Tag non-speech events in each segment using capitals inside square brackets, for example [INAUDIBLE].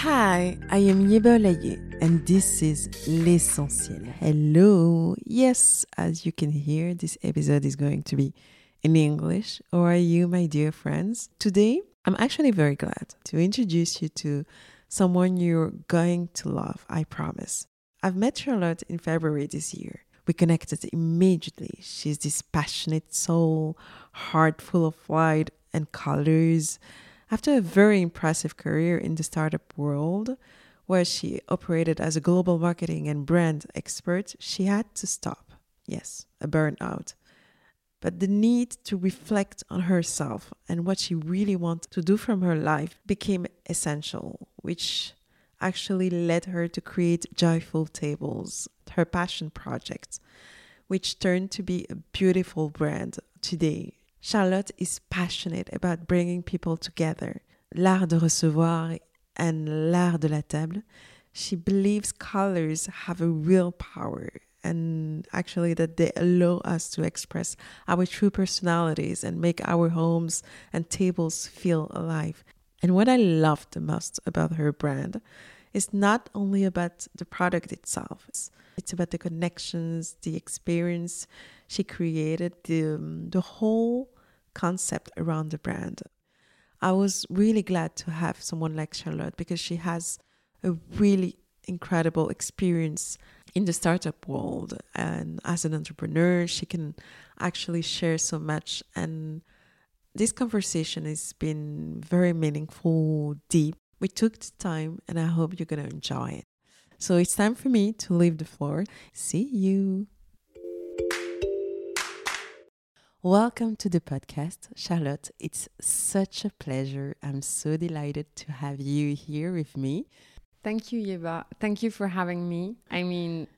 Hi, I am Yeba Laye, and this is L'Essentiel. Hello. Yes, as you can hear, this episode is going to be in English. How are you, my dear friends? Today, I'm actually very glad to introduce you to someone you're going to love, I promise. I've met Charlotte in February this year. We connected immediately. She's this passionate soul, heart full of light and colors after a very impressive career in the startup world, where she operated as a global marketing and brand expert, she had to stop. Yes, a burnout. But the need to reflect on herself and what she really wanted to do from her life became essential, which actually led her to create Joyful Tables, her passion project, which turned to be a beautiful brand today Charlotte is passionate about bringing people together. L'art de recevoir and l'art de la table. She believes colors have a real power and actually that they allow us to express our true personalities and make our homes and tables feel alive. And what I love the most about her brand is not only about the product itself, it's about the connections, the experience she created, the, the whole concept around the brand. I was really glad to have someone like Charlotte because she has a really incredible experience in the startup world. And as an entrepreneur she can actually share so much. And this conversation has been very meaningful deep. We took the time and i hope you're going to enjoy it. So it's time for me to leave the floor. See you Welcome to the podcast, Charlotte. It's such a pleasure. I'm so delighted to have you here with me. Thank you, Yeba. Thank you for having me. I mean,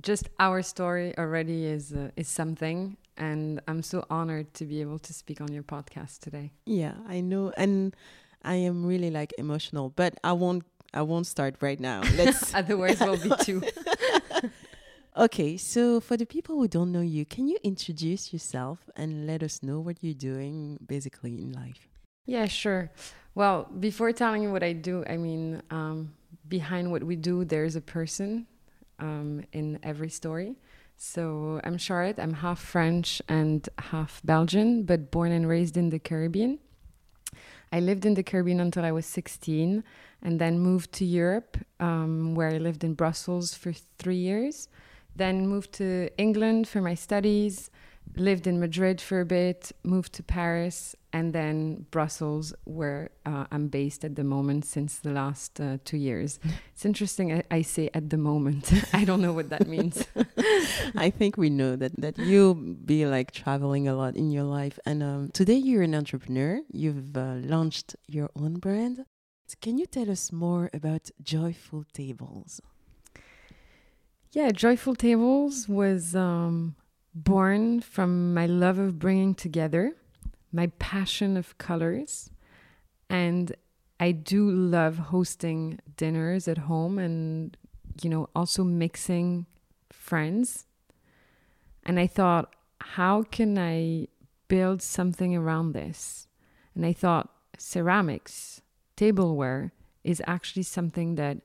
just our story already is uh, is something, and I'm so honored to be able to speak on your podcast today. Yeah, I know, and I am really like emotional, but I won't. I won't start right now. [LAUGHS] Let's. Otherwise, we'll be [LAUGHS] too. Okay, so for the people who don't know you, can you introduce yourself and let us know what you're doing basically in life? Yeah, sure. Well, before telling you what I do, I mean, um, behind what we do, there's a person um, in every story. So I'm Charlotte. I'm half French and half Belgian, but born and raised in the Caribbean. I lived in the Caribbean until I was 16 and then moved to Europe, um, where I lived in Brussels for three years. Then moved to England for my studies, lived in Madrid for a bit, moved to Paris, and then Brussels, where uh, I'm based at the moment since the last uh, two years. [LAUGHS] It's interesting. I, I, say at the moment. [LAUGHS] I don't know what that means. [LAUGHS] I think we know that that you'll be like traveling a lot in your life. And um, today you're an entrepreneur. You've uh, launched your own brand. Can you tell us more about Joyful Tables? Yeah, Joyful Tables was um, born from my love of bringing together, my passion of colors, and I do love hosting dinners at home and, you know, also mixing friends. And I thought, how can I build something around this? And I thought, ceramics, tableware is actually something that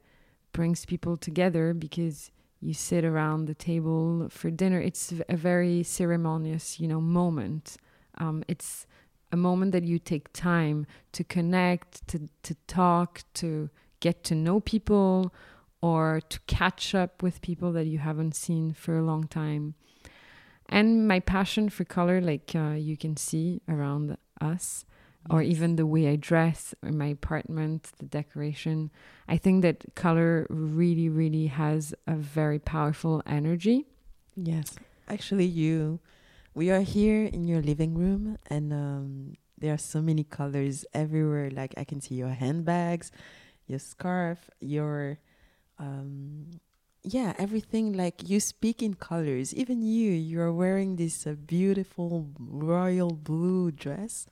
brings people together because you sit around the table for dinner. It's a very ceremonious, you know, moment. Um, it's a moment that you take time to connect, to to talk, to get to know people, or to catch up with people that you haven't seen for a long time. And my passion for color, like uh, you can see around us, or even the way I dress or my apartment, the decoration. I think that color really, really has a very powerful energy. Yes. Actually, you, we are here in your living room and um, there are so many colors everywhere. Like I can see your handbags, your scarf, your, um, yeah, everything. Like you speak in colors. Even you, you're wearing this uh, beautiful royal blue dress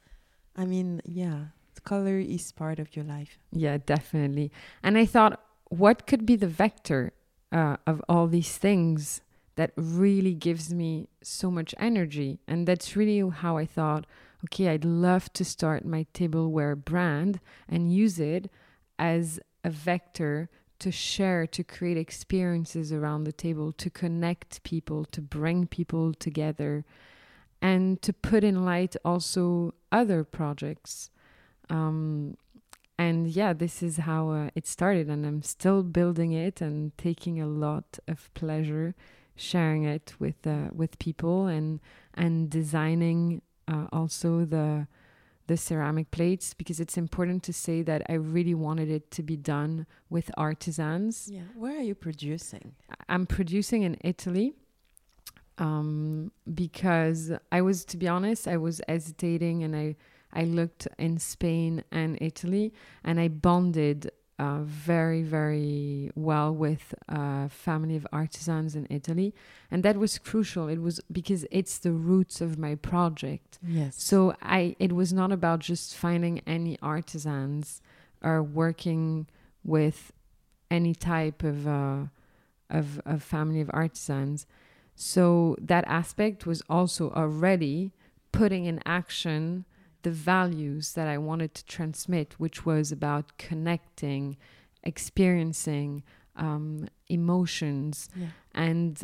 I mean, yeah, color is part of your life. Yeah, definitely. And I thought, what could be the vector uh, of all these things that really gives me so much energy? And that's really how I thought, okay, I'd love to start my tableware brand and use it as a vector to share, to create experiences around the table, to connect people, to bring people together, and to put in light also other projects. Um, and yeah, this is how uh, it started, and I'm still building it and taking a lot of pleasure sharing it with uh, with people and and designing uh, also the the ceramic plates because it's important to say that I really wanted it to be done with artisans. Yeah. Where are you producing? I'm producing in Italy um, because I was, to be honest, I was hesitating and I, I looked in Spain and Italy and I bonded uh, very, very well with a family of artisans in Italy. And that was crucial. It was because it's the roots of my project. Yes. So I it was not about just finding any artisans or working with any type of uh, of a family of artisans. So that aspect was also already putting in action the values that I wanted to transmit, which was about connecting, experiencing um, emotions, Yeah. and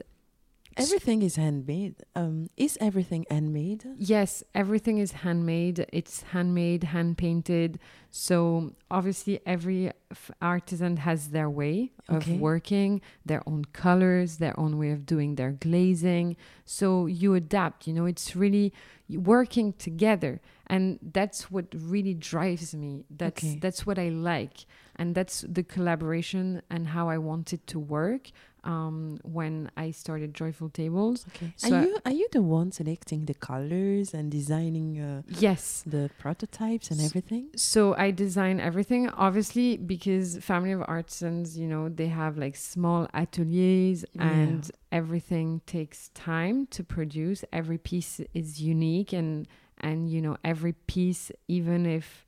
Everything is handmade. Um, is everything handmade? Yes, everything is handmade. It's handmade, hand painted. So obviously, every f- artisan has their way Okay. of working, their own colors, their own way of doing their glazing. So you adapt. You know, it's really working together, and that's what really drives me. That's Okay. that's what I like, and that's the collaboration and how I want it to work. Um, when I started Joyful Tables, Okay. So are you are you the one selecting the colors and designing uh, yes, the prototypes and S- everything? So I design everything, obviously, because family of artisans, you know, they have like small ateliers Yeah. and everything takes time to produce. Every piece is unique and and you know, every piece, even if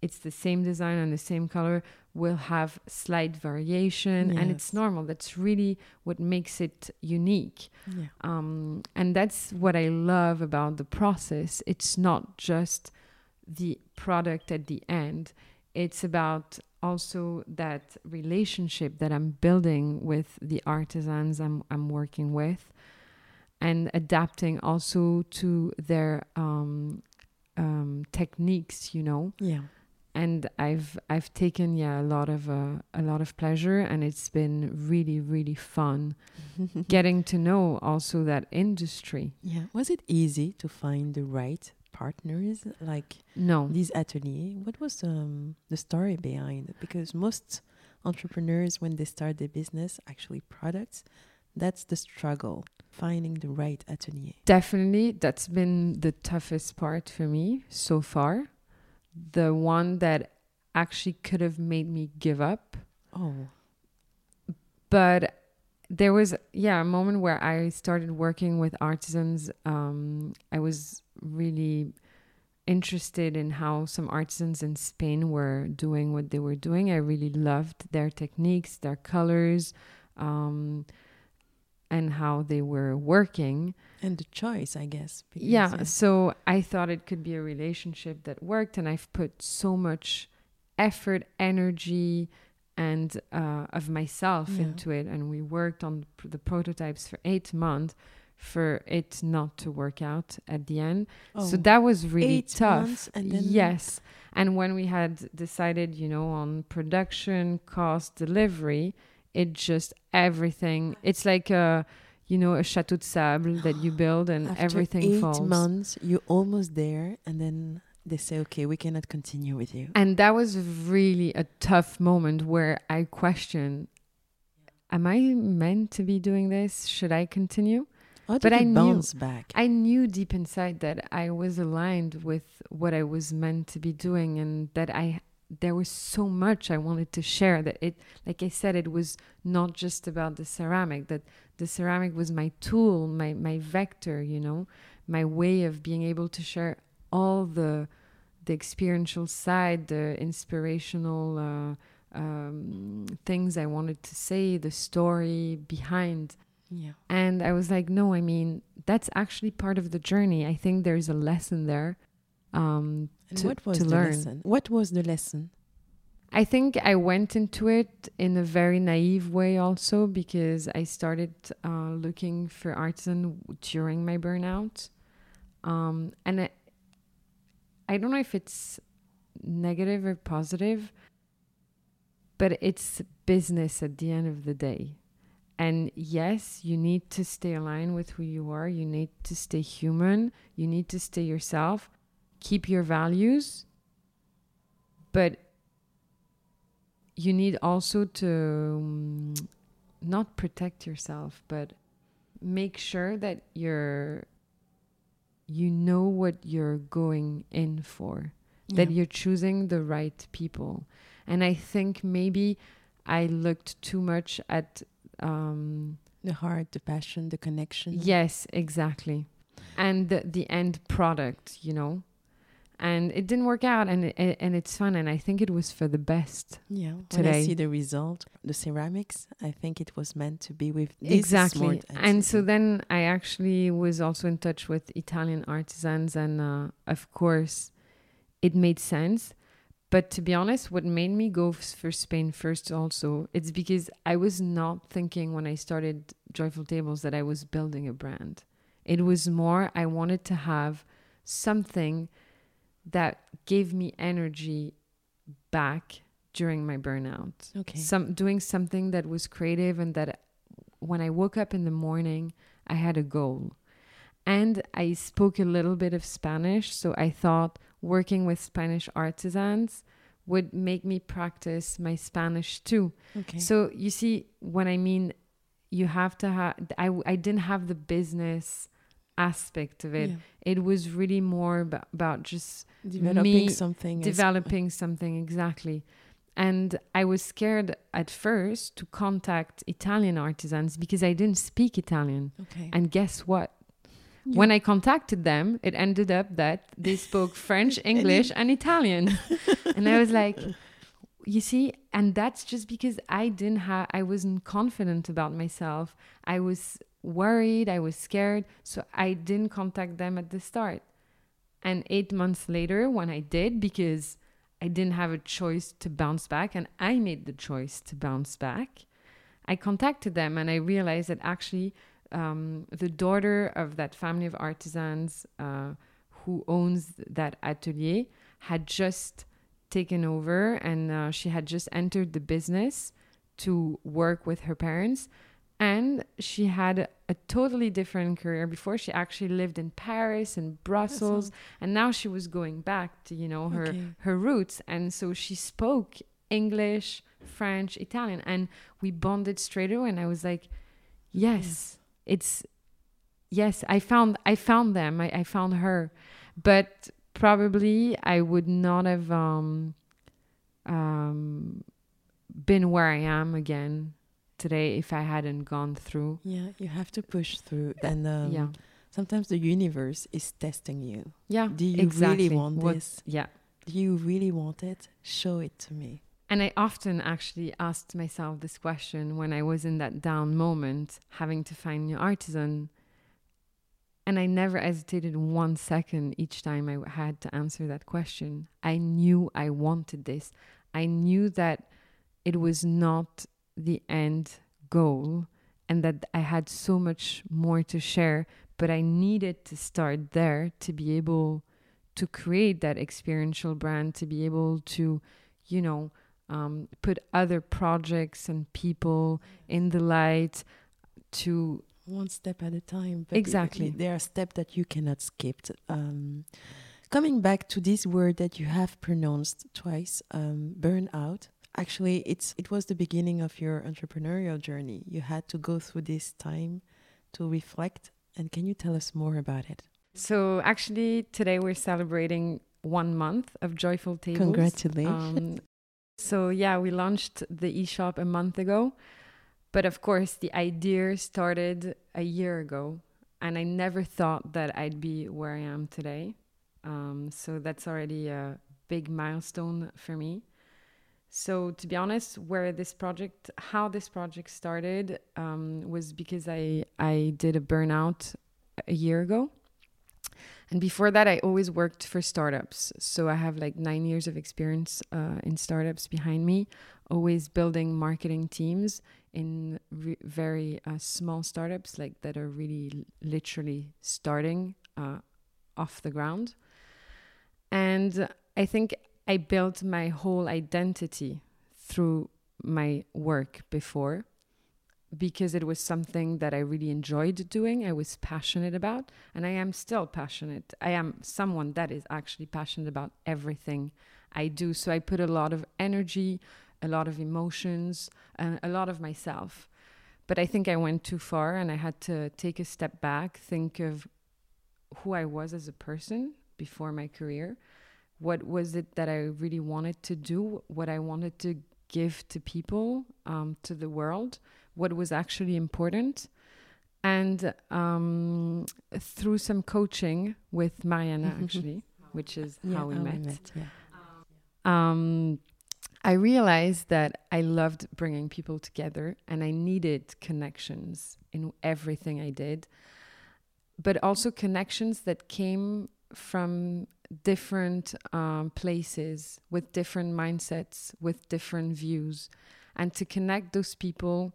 it's the same design and the same color, will have slight variation and it's normal. That's really what makes it unique. Yeah. Um, and that's what I love about the process. It's not just the product at the end, it's about also that relationship that I'm building with the artisans I'm, I'm working with and adapting also to their um, um, techniques, you know Yeah. And I've I've taken yeah a lot of uh, a lot of pleasure and it's been really really fun [LAUGHS] getting to know also that industry. Yeah. Was it easy to find the right partners like No, these ateliers? What was um, the story behind it? Because most entrepreneurs, when they start their business, actually products, that's the struggle finding the right atelier. definitely that's been the toughest part for me so far. The one that actually could have made me give up, Oh, but there was yeah a moment where I started working with artisans. Um, I was really interested in how some artisans in Spain were doing what they were doing. I really loved their techniques, their colors, um, and how they were working. and the choice, I guess. because, Yeah, so I thought it could be a relationship that worked, and I've put so much effort, energy, and uh, of myself Yeah. into it. And we worked on the prototypes for eight months for it not to work out at the end. oh, So that was really eight tough. months and then yes. And when we had decided, you know, on production, cost, delivery, it just everything. It's like a, you know, a chateau de sable that you build and after everything eight falls. months, you're almost there, and then they say, "Okay, we cannot continue with you." And that was really a tough moment where I questioned, am I meant to be doing this? Should I continue? But I knew- back? I knew deep inside that I was aligned with what I was meant to be doing and that I there was so much I wanted to share that it like I said it was not just about the ceramic that the ceramic was my tool my my vector you know my way of being able to share all the the experiential side the inspirational uh, um, things I wanted to say the story behind yeah. and I was like, no, I mean, that's actually part of the journey. I think there's a lesson there um, And to, what was to the learn. lesson? What was the lesson? I think I went into it in a very naive way also because I started uh, looking for artisan during my burnout. Um, and I, I don't know if it's negative or positive, but it's business at the end of the day. And yes, you need to stay aligned with who you are. You need to stay human. You need to stay yourself. Keep your values. But you need also to um, not protect yourself, but make sure that you're you know what you're going in for, yeah. that you're choosing the right people. And I think maybe I looked too much at um, the heart, the passion, the connection. Yes, exactly. And the, the end product, you know and it didn't work out and it, and it's fun and i think it was for the best yeah today. when i see the result the ceramics i think it was meant to be with exactly and so then i actually was also in touch with italian artisans and uh, of course it made sense. But to be honest what made me go for spain first also it's because i was not thinking when i started joyful tables that i was building a brand. It was more i wanted to have something that gave me energy back during my burnout. Okay. Some doing something that was creative and that when I woke up in the morning, I had a goal. And I spoke a little bit of Spanish, so I thought working with Spanish artisans would make me practice my Spanish too. Okay. So you see, when I mean you have to have, I, I didn't have the business aspect of it. Yeah. It was really more about, about just developing me something. Developing something, exactly. And I was scared at first to contact Italian artisans because I didn't speak Italian. Okay. And guess what? Yeah. When I contacted them, it ended up that they spoke French, [LAUGHS] English, and Italian. [LAUGHS] and I was like, you see, and that's just because I didn't have, I wasn't confident about myself. I was worried, I was scared, so I didn't contact them at the start. And eight months later, when I did, because I didn't have a choice to bounce back, and I made the choice to bounce back, I contacted them and I realized that actually um, the daughter of that family of artisans uh, who owns that atelier had just taken over and uh, she had just entered the business to work with her parents. And she had a totally different career. Before she actually lived in paris and brussels awesome. and now she was going back to you know her okay. her roots. And so she spoke english french italian and we bonded straight away. And i was like yes it's yes i found i found them. I, I found her. But probably i would not have um um been where i am again today if I hadn't gone through. Yeah, you have to push through. And um, yeah. sometimes the universe is testing you. Yeah. Do you exactly. really want what, this? Yeah. Do you really want it? Show it to me. And I often actually asked myself this question when I was in that down moment, having to find new artisan. And I never hesitated one second each time I had to answer that question. I knew I wanted this. I knew that it was not the end goal and that I had so much more to share, but I needed to start there to be able to create that experiential brand, to be able to, you know, um, put other projects and people in the light to one step at a time. exactly. there are steps that you cannot skip. Um, coming back to this word that you have pronounced twice, um, burnout actually it's it was the beginning of your entrepreneurial journey you had to go through this time to reflect and can you tell us more about it so actually today we're celebrating one month of joyful tables congratulations um, so yeah we launched the e-shop a month ago but of course the idea started a year ago and i never thought that i'd be where i am today. Um, so that's already a big milestone for me. So to be honest, where this project, how this project started, um, was because I I did a burnout a year ago, And before that, I always worked for startups. So I have like nine years of experience uh, in startups behind me, always building marketing teams in re- very uh, small startups, like that are really literally starting uh, off the ground. And I think I built my whole identity through my work before because it was something that I really enjoyed doing. I was passionate about, and I am still passionate. I am someone that is actually passionate about everything I do. So I put a lot of energy, a lot of emotions, and a lot of myself. But I think I went too far, and I had to take a step back, think of who I was as a person before my career. What was it that I really wanted to do? What I wanted to give to people, um, to the world? what was actually important. And um, through some coaching with Mariana, mm-hmm. actually, which is yeah, how we how met, we met yeah. um, I realized that I loved bringing people together and I needed connections in everything I did, but also connections that came from different um, places with different mindsets, with different views, and to connect those people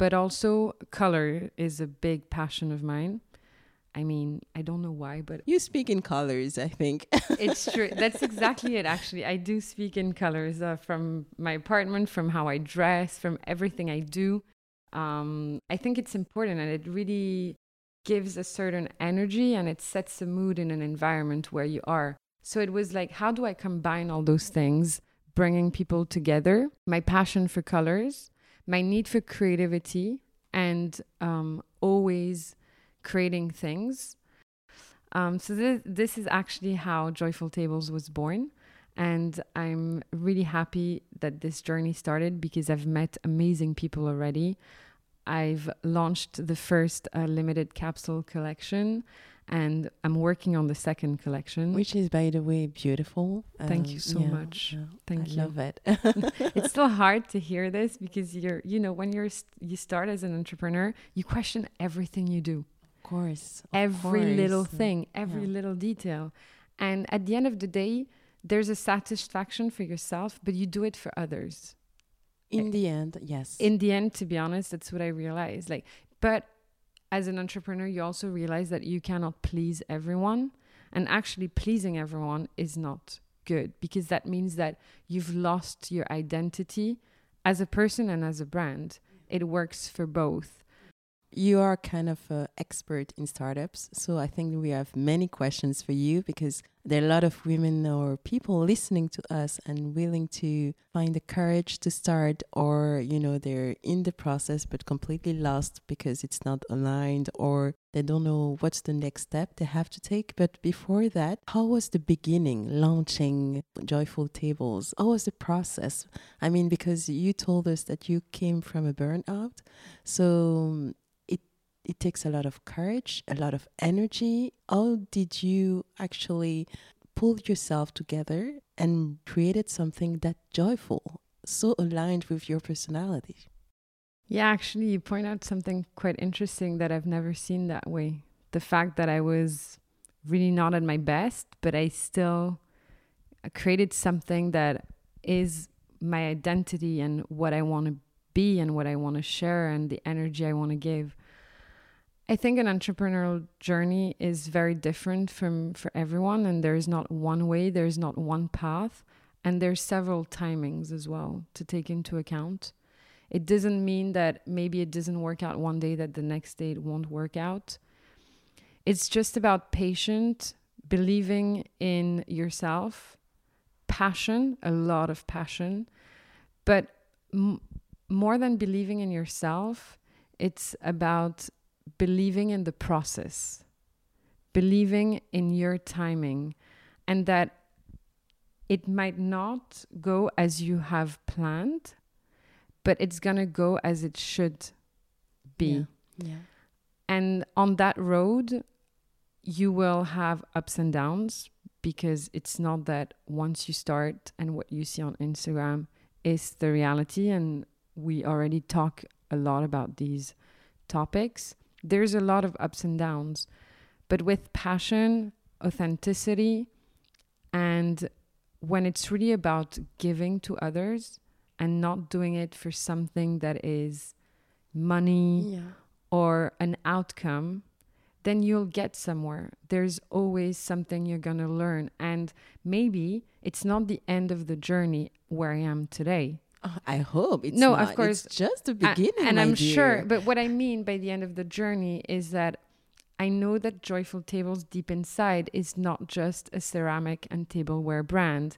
but also, color is a big passion of mine. I mean, I don't know why, but you speak in colors. I think [LAUGHS] it's true. That's exactly it. Actually, I do speak in colors uh, from my apartment, from how I dress, from everything I do. Um, I think it's important, and it really gives a certain energy, and it sets a mood in an environment where you are. So it was like, how do I combine all those things, bringing people together? My passion for colors, my need for creativity and um, always creating things. Um, so this, this is actually how Joyful Tables was born. And I'm really happy that this journey started because I've met amazing people already. I've launched the first uh, limited capsule collection and I'm working on the second collection, which is, by the way, beautiful. Thank um, you so yeah, much. Yeah, Thank I you. I love it. [LAUGHS] it's still [LAUGHS] hard to hear this because you're, you know, when you're you start as an entrepreneur, you question everything you do. Of course. Of every course. little mm, thing, every yeah. little detail, and at the end of the day, there's a satisfaction for yourself, but you do it for others. In the end, yes. In the end, to be honest, that's what I realized. Like, but as an entrepreneur, you also realize that you cannot please everyone. And actually, pleasing everyone is not good because that means that you've lost your identity as a person and as a brand. It works for both you are kind of an expert in startups. So I think we have many questions for you because there are a lot of women or people listening to us and willing to find the courage to start, or, you know, they're in the process but completely lost because it's not aligned or they don't know what's the next step they have to take. But before that, how was the beginning launching Joyful Tables? How was the process? I mean, because you told us that you came from a burnout. So um, it takes a lot of courage, a lot of energy. How did you actually pull yourself together and created something that joyful, so aligned with your personality? Yeah, actually, you point out something quite interesting that I've never seen that way. The fact that I was really not at my best, but I still created something that is my identity and what I want to be and what I want to share and the energy I want to give. I think an entrepreneurial journey is very different from for everyone and there's not one way, there's not one path, and there's several timings as well to take into account. It doesn't mean that maybe it doesn't work out one day that the next day it won't work out. It's just about patient, believing in yourself, passion, a lot of passion, but m- more than believing in yourself, it's about believing in the process, believing in your timing, and that it might not go as you have planned, but it's going to go as it should be. Yeah. yeah. And on that road, you will have ups and downs because it's not that once you start and what you see on Instagram is the reality. And we already talk a lot about these topics there's a lot of ups and downs, but with passion, authenticity, and when it's really about giving to others and not doing it for something that is money Yeah. or an outcome, then you'll get somewhere. There's always something you're going to learn. And maybe it's not the end of the journey where I am today. Oh, I hope it's No, not. of course. It's just the A- beginning. and my I'm dear. sure, but what I mean by the end of the journey is that I know that Joyful Tables deep inside is not just a ceramic and tableware brand,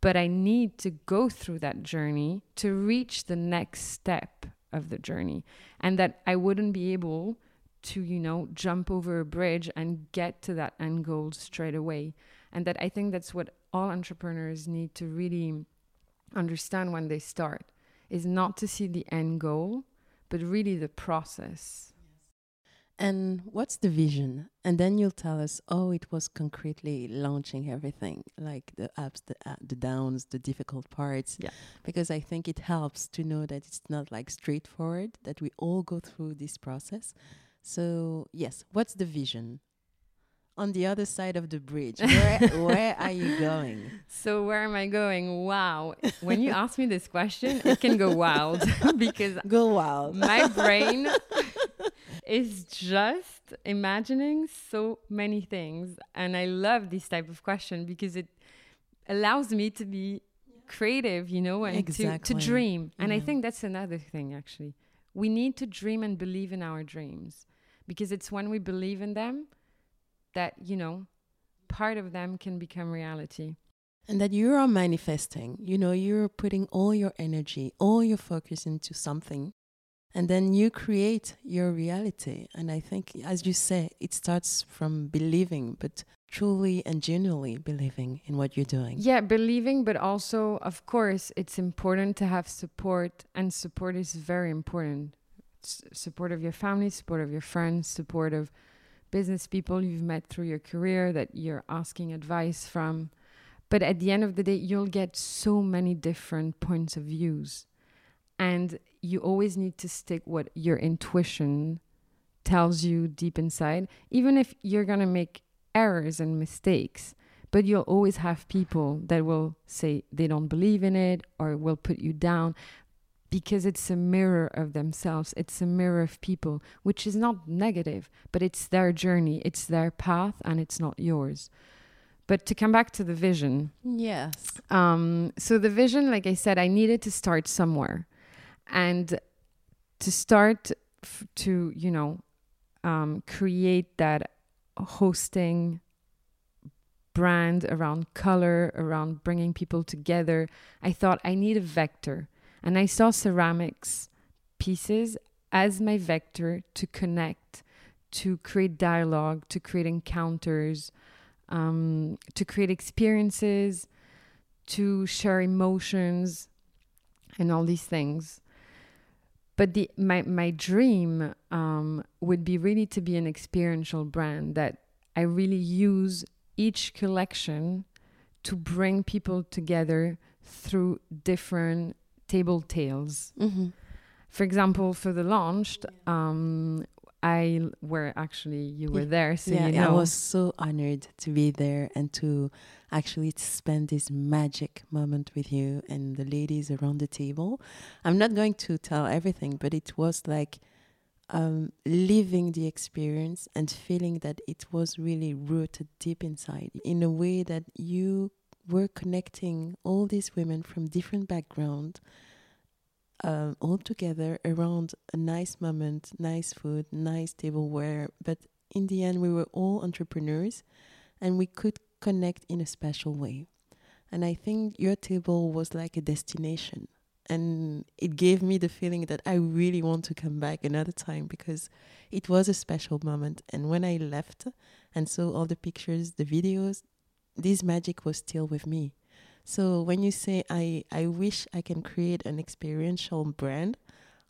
but I need to go through that journey to reach the next step of the journey. And that I wouldn't be able to, you know, jump over a bridge and get to that end goal straight away. And that I think that's what all entrepreneurs need to really understand when they start is not to see the end goal, but really the process. And what's the vision? And then you'll tell us, oh, it was concretely launching everything, like the ups, the, uh, the downs, the difficult parts. Yeah. Because I think it helps to know that it's not like straightforward, that we all go through this process. So, yes, what's the vision? On the other side of the bridge, [LAUGHS] where, where are you going? So where am I going? Wow. When you ask me this question, it can go wild [LAUGHS] because Go wild. my [LAUGHS] brain is just imagining so many things and I love this type of question because it allows me to be creative, you know, and to, Exactly. to dream. And I think that's another thing actually. We need to dream and believe in our dreams because it's when we believe in them that, you know, part of them can become reality. And that you are manifesting, you know, you're putting all your energy, all your focus into something, and then you create your reality. And I think, as you say, it starts from believing, but truly and genuinely believing in what you're doing. Yeah, believing, but also, of course, it's important to have support, and support is very important. S- support of your family, support of your friends, support of business people you've met through your career that you're asking advice from. But at the end of the day, you'll get so many different points of views. And you always need to stick what your intuition tells you deep inside, even if you're going to make errors and mistakes. But you'll always have people that will say they don't believe in it or will put you down because it's a mirror of themselves. It's a mirror of people, which is not negative, but it's their journey, it's their path, and it's not yours. But to come back to the vision, Yes. um, so the vision, like I said, I needed to start somewhere, and to start f- to you know um, create that hosting brand around color, around bringing people together. I thought I need a vector, and I saw ceramics pieces as my vector to connect, to create dialogue, to create encounters, um, to create experiences, to share emotions, and all these things. But the my my dream um, would be really to be an experiential brand that I really use each collection to bring people together through different table tales. Mm-hmm. For example, for the launch, um, I were actually you were there, so yeah, you know. I was so honored to be there and to actually spend this magic moment with you and the ladies around the table. I'm not going to tell everything, but it was like um, living the experience and feeling that it was really rooted deep inside in a way that you were connecting all these women from different backgrounds um, all together around a nice moment, nice food, nice tableware. But in the end, we were all entrepreneurs and we could connect in a special way. And I think your table was like a destination. And it gave me the feeling that I really want to come back another time because it was a special moment. And when I left and saw all the pictures, the videos, this magic was still with me. So when you say I, I wish I can create an experiential brand,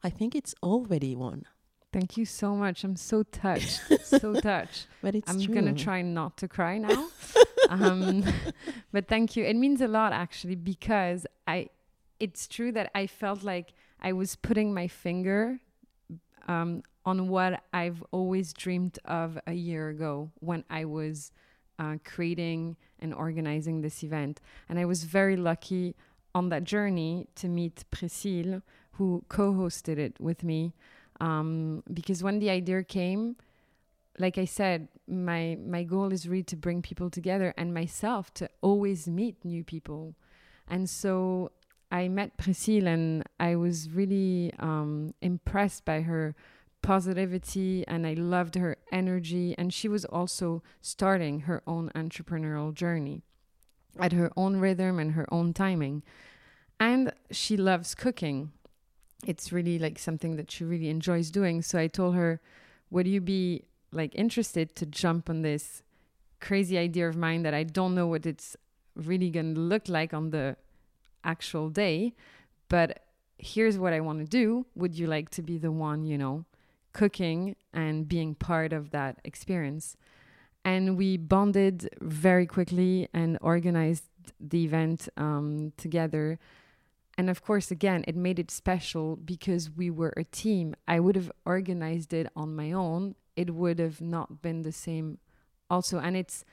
I think it's already one. Thank you so much. I'm so touched. [LAUGHS] so touched. But it's I'm true. gonna try not to cry now. [LAUGHS] um, [LAUGHS] but thank you. It means a lot actually because I. It's true that I felt like I was putting my finger um, on what I've always dreamed of a year ago when I was uh, creating and organizing this event. And I was very lucky on that journey to meet Priscille, who co hosted it with me. Um, because when the idea came, like I said, my my goal is really to bring people together and myself to always meet new people. And so I met Priscille and I was really um, impressed by her positivity and I loved her energy. And she was also starting her own entrepreneurial journey at her own rhythm and her own timing. And she loves cooking. It's really like something that she really enjoys doing. So I told her, Would you be like interested to jump on this crazy idea of mine that I don't know what it's really going to look like on the actual day, but here's what I want to do. Would you like to be the one, you know, cooking and being part of that experience? And we bonded very quickly and organized the event um, together. And of course, again, it made it special because we were a team. I would have organized it on my own it would have not been the same also and it's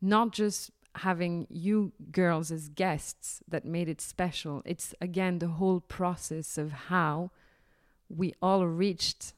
not just having you girls as guests that made it special it's again the whole process of how we all reached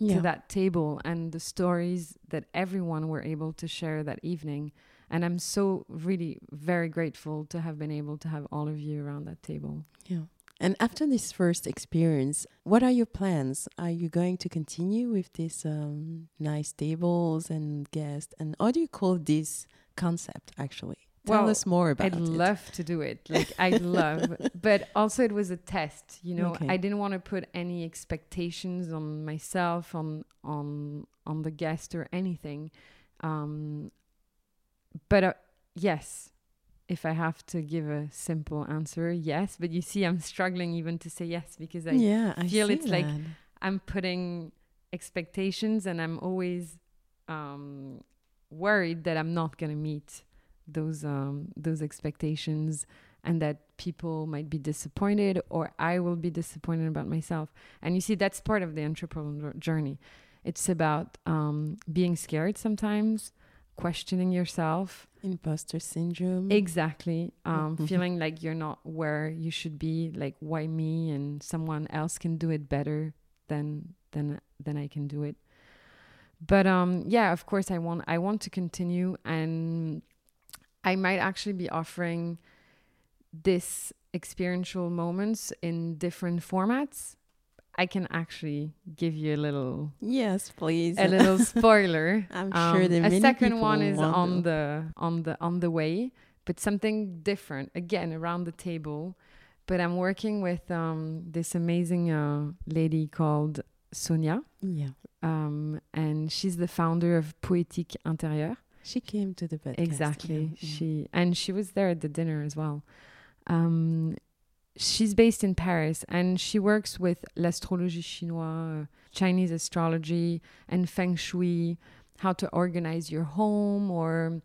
yeah. to that table and the stories that everyone were able to share that evening and i'm so really very grateful to have been able to have all of you around that table yeah and after this first experience, what are your plans? Are you going to continue with these um, nice tables and guests? And how do you call this concept actually? Tell well, us more about I'd it. I'd love to do it. Like I'd love, [LAUGHS] but also it was a test. You know, okay. I didn't want to put any expectations on myself, on on on the guest or anything. Um, but uh, yes, if I have to give a simple answer, yes. But you see, I'm struggling even to say yes because I yeah, feel I it's that. like I'm putting expectations and I'm always um, worried that I'm not going to meet those um, those expectations and that people might be disappointed or I will be disappointed about myself. And you see, that's part of the entrepreneurial journey. It's about um, being scared sometimes, questioning yourself imposter syndrome exactly um, mm-hmm. [LAUGHS] feeling like you're not where you should be like why me and someone else can do it better than than than i can do it but um yeah of course i want i want to continue and i might actually be offering this experiential moments in different formats I can actually give you a little yes, please, a little [LAUGHS] spoiler. I'm um, sure the a second one is on the on the on the way, but something different again around the table. But I'm working with um, this amazing uh, lady called Sonia. Yeah, um, and she's the founder of Poétique Intérieure. She came to the podcast. Exactly. Yeah. She and she was there at the dinner as well. Um, she's based in Paris and she works with l'astrologie chinoise, Chinese astrology, and feng shui, how to organize your home or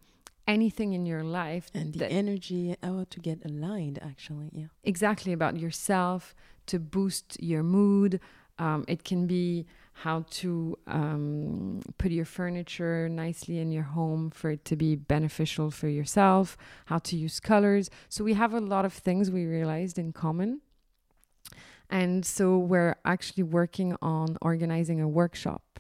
anything in your life. And the energy, how to get aligned, actually. Yeah. Exactly, about yourself to boost your mood. Um, it can be how to um, put your furniture nicely in your home for it to be beneficial for yourself, how to use colors. So we have a lot of things we realized in common. And so we're actually working on organizing a workshop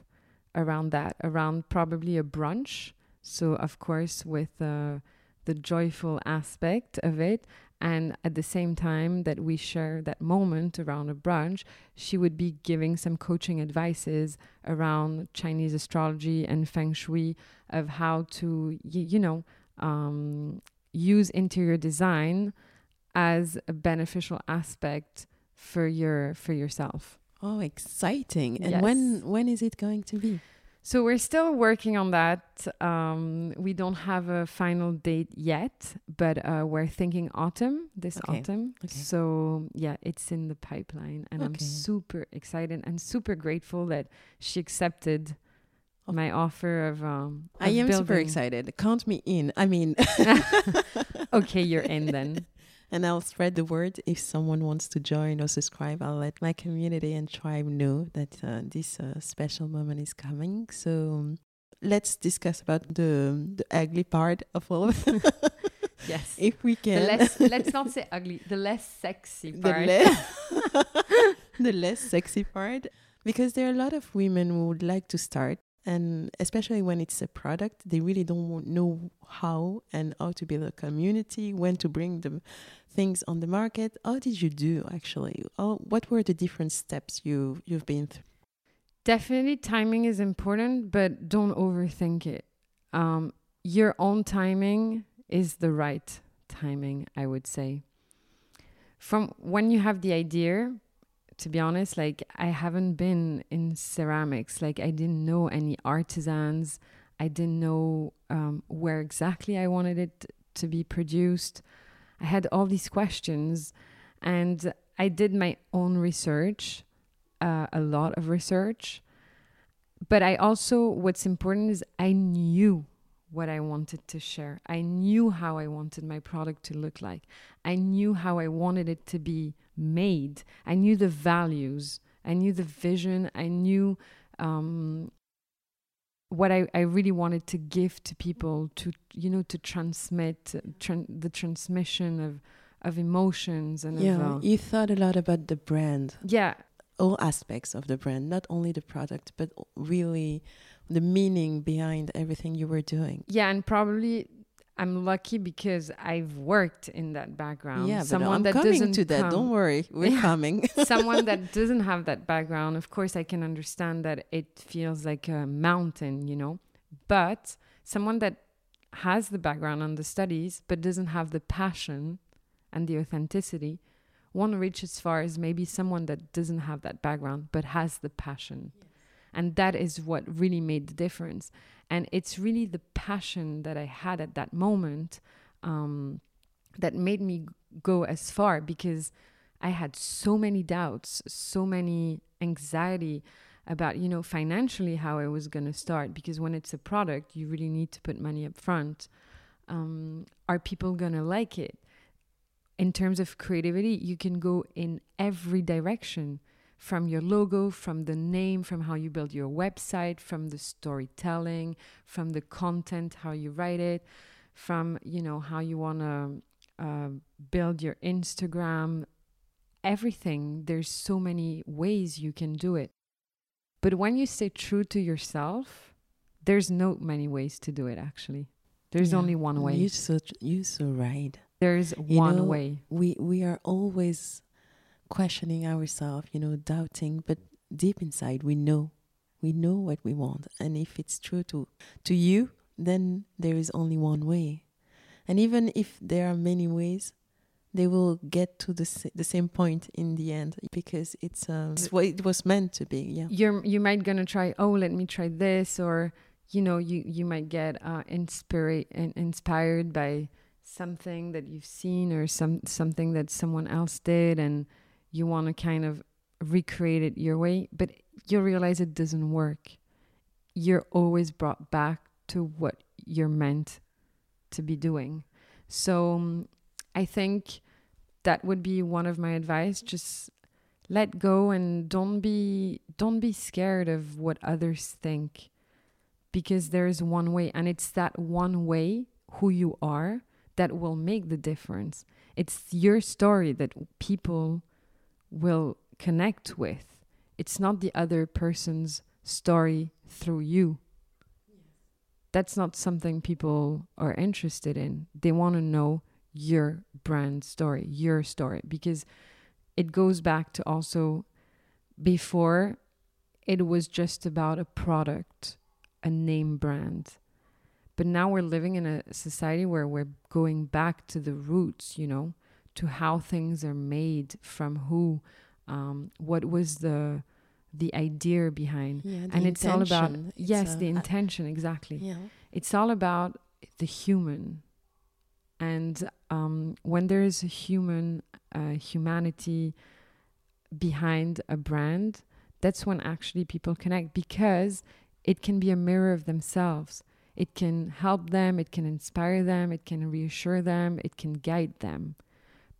around that, around probably a brunch. So, of course, with uh, the joyful aspect of it, and at the same time that we share that moment around a brunch, she would be giving some coaching advices around Chinese astrology and feng shui of how to, you know, um, use interior design as a beneficial aspect for your for yourself. Oh, exciting! And yes. when when is it going to be? So we're still working on that. Um, we don't have a final date yet, but uh, we're thinking autumn, this okay. autumn. Okay. So yeah, it's in the pipeline, and okay. I'm super excited and super grateful that she accepted my offer of. Um, of I am building. super excited. Count me in. I mean, [LAUGHS] [LAUGHS] okay, you're in then. And I'll spread the word if someone wants to join or subscribe. I'll let my community and tribe know that uh, this uh, special moment is coming. So um, let's discuss about the the ugly part of all of. [LAUGHS] [LAUGHS] Yes. if we The can. less, let's not [LAUGHS] say ugly, the less sexy the part. less the less sexy part because there are a lot of women who would like to start and especially when it's a product they really don't know how and how to build a community when to bring the things on the market how did you do actually oh, what were the different steps you you've been through Definitely, timing is important, but don't overthink it. Um, your own timing is the right timing, I would say. From when you have the idea, to be honest, like I haven't been in ceramics, like I didn't know any artisans, I didn't know um, where exactly I wanted it to be produced. I had all these questions, and I did my own research uh, a lot of research. But I also, what's important is I knew what I wanted to share. I knew how I wanted my product to look like. I knew how I wanted it to be made. I knew the values. I knew the vision. I knew um, what I, I really wanted to give to people to, you know, to transmit uh, tran- the transmission of, of emotions and yeah of, uh, you thought a lot about the brand yeah, all aspects of the brand not only the product but really the meaning behind everything you were doing Yeah, and probably I'm lucky because I've worked in that background. Yeah, but someone I'm that coming doesn't to that. come- Don't worry, we're Yeah. coming. [LAUGHS] someone that [LAUGHS] doesn't have that background, of course, I can understand that it feels like a mountain, you know. But someone that has the background on the studies but doesn't have the passion and the authenticity won't reach as far as maybe someone that doesn't have that background but has the passion. And that is what really made the difference. And it's really the passion that I had at that moment um, that made me go as far because I had so many doubts, so many anxiety about, you know, financially how I was going to start. Because when it's a product, you really need to put money up front. Um, are people going to like it? In terms of creativity, you can go in every direction from your logo, from the name, from how you build your website, from the storytelling, from the content, how you write it, from you know how you want to uh, build your Instagram, everything. There's so many ways you can do it. But when you stay true to yourself, there's no many ways to do it. Actually, there's Yeah. only one way. You so you so right. there's You one know, way. We we are always questioning ourselves, you know, doubting, but deep inside we know, we know what we want, and if it's true to to you, then there is only one way, and even if there are many ways. They will get to the the same point in the end because it's um it's what it was meant to be. Yeah. you're you might gonna try oh let me try this or you know you you might get uh inspired inspired by something that you've seen or some something that someone else did and you want to kind of recreate it your way but you'll realize it doesn't work. You're always brought back to what you're meant to be doing. So um, i think that would be one of my advice. Just let go and don't be don't be scared of what others think because there is one way and it's that one way who you are that will make the difference. It's your story that people will connect with. It's not the other person's story through you. That's not something people are interested in. They want to know your brand story your story because it goes back to also before it was just about a product, a name brand. But now we're living in a society where we're going back to the roots, you know, to how things are made, from who, um, what was the the idea behind. Yeah, the and it's all about. It's, yes, uh, the intention exactly Yeah. it's all about the human and um, when there is a human uh, humanity behind a brand that's when actually people connect because it can be a mirror of themselves it can help them it can inspire them it can reassure them it can guide them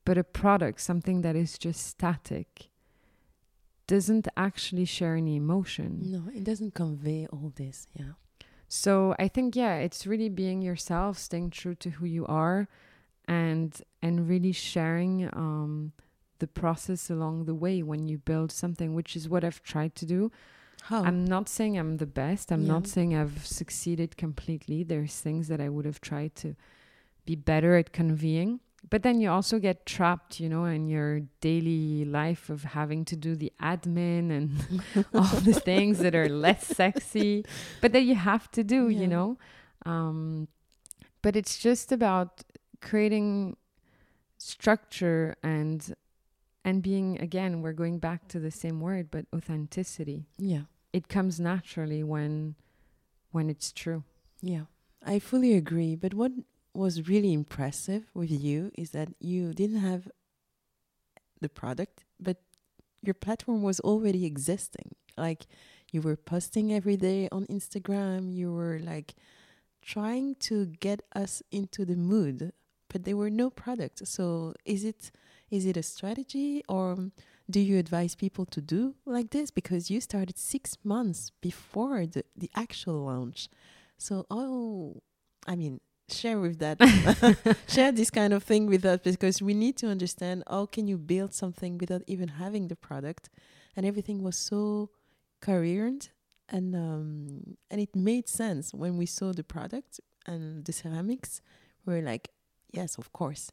But a product, something that is just static, doesn't actually share any emotion. No, it doesn't convey all this. Yeah. So I think yeah, it's really being yourself, staying true to who you are, and and really sharing um, the process along the way when you build something, which is what I've tried to do. How? I'm not saying I'm the best. I'm Yeah. not saying I've succeeded completely. There's things that I would have tried to be better at conveying. But then you also get trapped, you know, in your daily life of having to do the admin and [LAUGHS] all the [LAUGHS] things that are less sexy, but that you have to do, Yeah. you know. Um, but it's just about creating structure and and being again we're going back to the same word but authenticity yeah. it comes naturally when when it's true Yeah, I fully agree. But what was really impressive with you is that you didn't have the product, but your platform was already existing. Like you were posting every day on Instagram, you were like trying to get us into the mood, but there were no products. So is it is it a strategy or um, do you advise people to do like this because you started 6 months before the, the actual launch? So, oh, I mean, share with that, [LAUGHS] [LAUGHS] share this kind of thing with us because we need to understand how can you build something without even having the product, and everything was so coherent and um, and it made sense when we saw the product and the ceramics. We were like, yes, of course.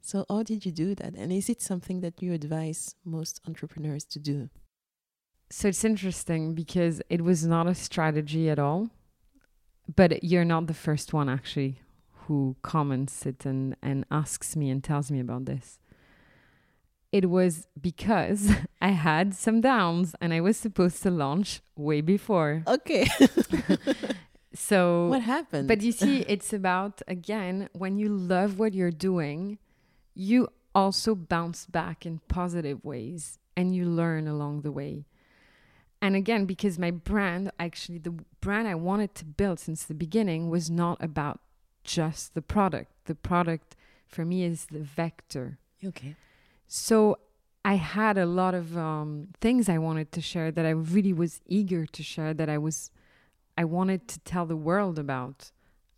So, how did you do that? And is it something that you advise most entrepreneurs to do? so it's interesting because it was not a strategy at all but you're not the first one actually who comments it and, and asks me and tells me about this it was because [LAUGHS] i had some downs and i was supposed to launch way before Okay. [LAUGHS] so what happened? But you see, it's about, again, when you love what you're doing, you also bounce back in positive ways and you learn along the way. And again, because my brand, actually, the brand I wanted to build since the beginning was not about just the product. The product for me is the vector. okay. So I had a lot of um, things I wanted to share that I really was eager to share that I was I wanted to tell the world about.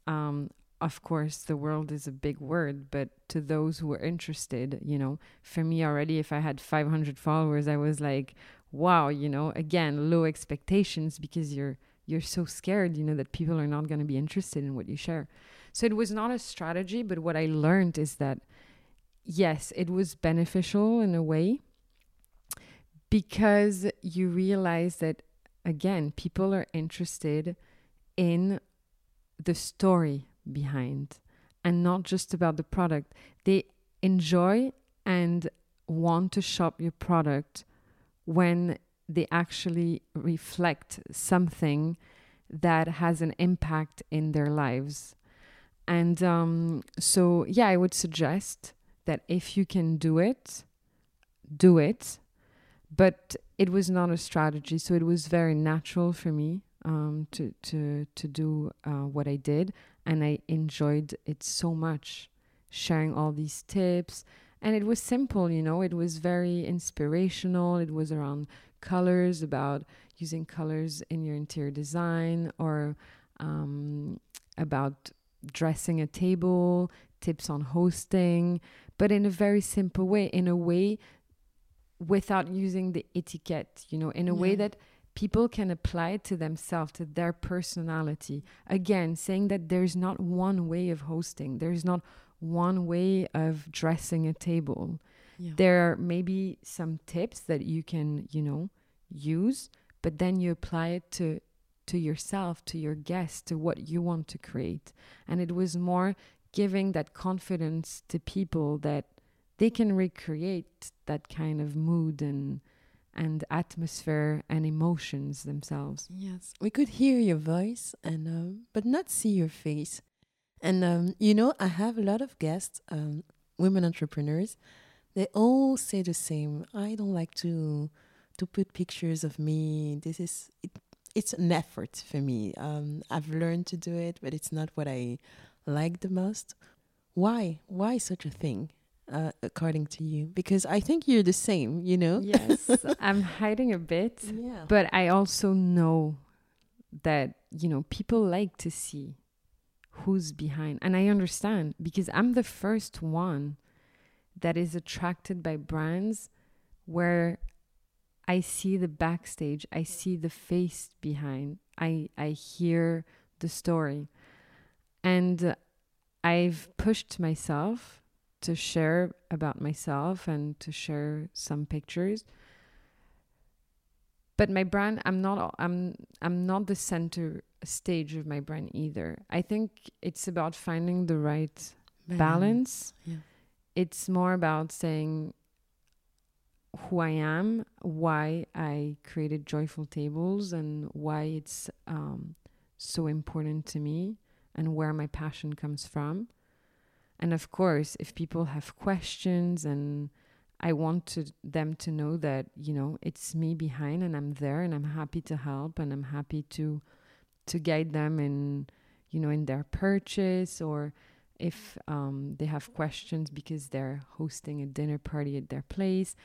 Um, of course, the world is a big word, but to those who are interested, you know, for me already, if I had 500 followers, I was like, wow, you know, again, low expectations because you're you're so scared, you know, that people are not going to be interested in what you share. So it was not a strategy, but what I learned is that yes, it was beneficial in a way because you realize that again, people are interested in the story behind and not just about the product. They enjoy and want to shop your product when they actually reflect something that has an impact in their lives. And um, so, yeah, I would suggest that if you can do it, do it. But it was not a strategy, so it was very natural for me um, to to to do uh, what I did, and I enjoyed it so much, sharing all these tips. And it was simple, you know. It was very inspirational. It was around colors, about using colors in your interior design, or um, about dressing a table, tips on hosting, but in a very simple way, in a way without using the etiquette, you know, in a way that people can apply it to themselves, to their personality. Again, saying that there's not one way of hosting, there's not one way of dressing a table. Yeah. There are maybe some tips that you can, you know, use, but then you apply it to to yourself, to your guests, to what you want to create. And it was more giving that confidence to people that they can recreate that kind of mood and and atmosphere and emotions themselves. Yes, we could hear your voice and um, but not see your face. And um, you know, I have a lot of guests, um, women entrepreneurs. They all say the same. I don't like to to put pictures of me. This is it, it's an effort for me. Um, I've learned to do it, but it's not what I like the most. Why? Why such a thing? uh, according to you? Because I think you're the same, you know? Yes, [LAUGHS] I'm hiding a bit, Yeah. but I also know that, you know, people like to see who's behind. And I understand because I'm the first one that is attracted by brands where I see the backstage, I see the face behind, I, I hear the story. And I've pushed myself to share about myself and to share some pictures. But my brand, I'm not, I'm, I'm not the center stage of my brand either. I think it's about finding the right balance. Yeah. It's more about saying who I am, why I created Joyful Tables, and why it's um, so important to me, and where my passion comes from. And of course, if people have questions, and I want to, them to know that you know it's me behind, and I'm there, and I'm happy to help, and I'm happy to to guide them in you know in their purchase or if um, they have questions because they're hosting a dinner party at their place.